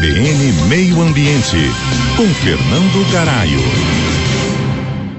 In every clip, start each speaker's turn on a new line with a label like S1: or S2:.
S1: CBN Meio Ambiente, com Fernando Garaio.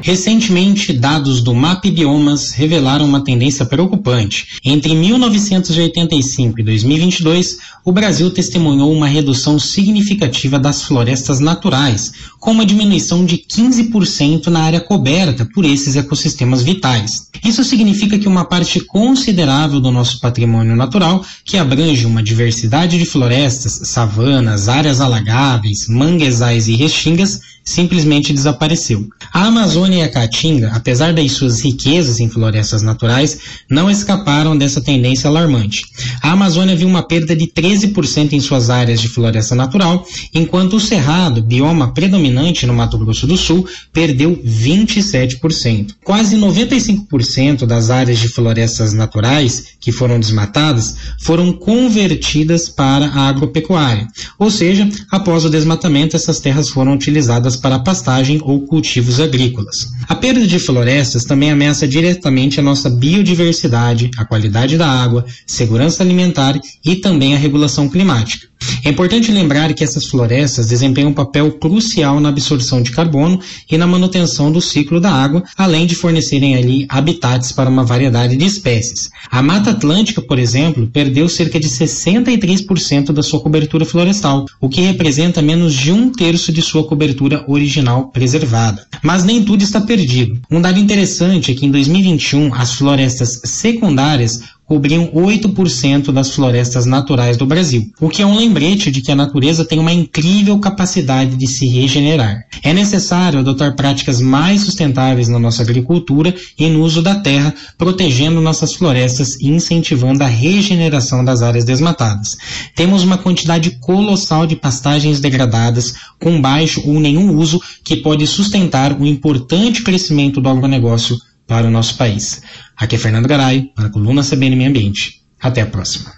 S2: Recentemente, dados do MAP Biomas revelaram uma tendência preocupante. Entre 1985 e 2022, o Brasil testemunhou uma redução significativa das florestas naturais, com uma diminuição de 15% na área coberta por esses ecossistemas vitais. Isso significa que uma parte considerável do nosso patrimônio natural, que abrange uma diversidade de florestas, savanas, áreas alagáveis, manguezais e restingas, simplesmente desapareceu. A Amazônia e a Caatinga, apesar das suas riquezas em florestas naturais, não escaparam dessa tendência alarmante. A Amazônia viu uma perda de 13% em suas áreas de floresta natural, enquanto o Cerrado, bioma predominante no Mato Grosso do Sul, perdeu 27%. Quase 95% das áreas de florestas naturais que foram desmatadas foram convertidas para a agropecuária, ou seja, após o desmatamento essas terras foram utilizadas para pastagem ou cultivos agrícolas. A perda de florestas também ameaça diretamente a nossa biodiversidade, a qualidade da água, segurança alimentar e também a regulação climática. É importante lembrar que essas florestas desempenham um papel crucial na absorção de carbono e na manutenção do ciclo da água, além de fornecerem ali habitats para uma variedade de espécies. A Mata Atlântica, por exemplo, perdeu cerca de 63% da sua cobertura florestal, o que representa menos de um terço de sua cobertura original preservada. Mas nem tudo está perdido. Um dado interessante é que em 2021 as florestas secundárias cobriam 8% das florestas naturais do Brasil, o que é um lembrete de que a natureza tem uma incrível capacidade de se regenerar. É necessário adotar práticas mais sustentáveis na nossa agricultura e no uso da terra, protegendo nossas florestas e incentivando a regeneração das áreas desmatadas. Temos uma quantidade colossal de pastagens degradadas com baixo ou nenhum uso que pode sustentar o importante crescimento do agronegócio para o nosso país. Aqui é Fernando Garay, para a coluna CBN Meio Ambiente. Até a próxima.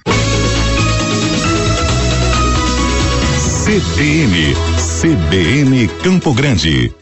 S1: CBN, CBN Campo Grande.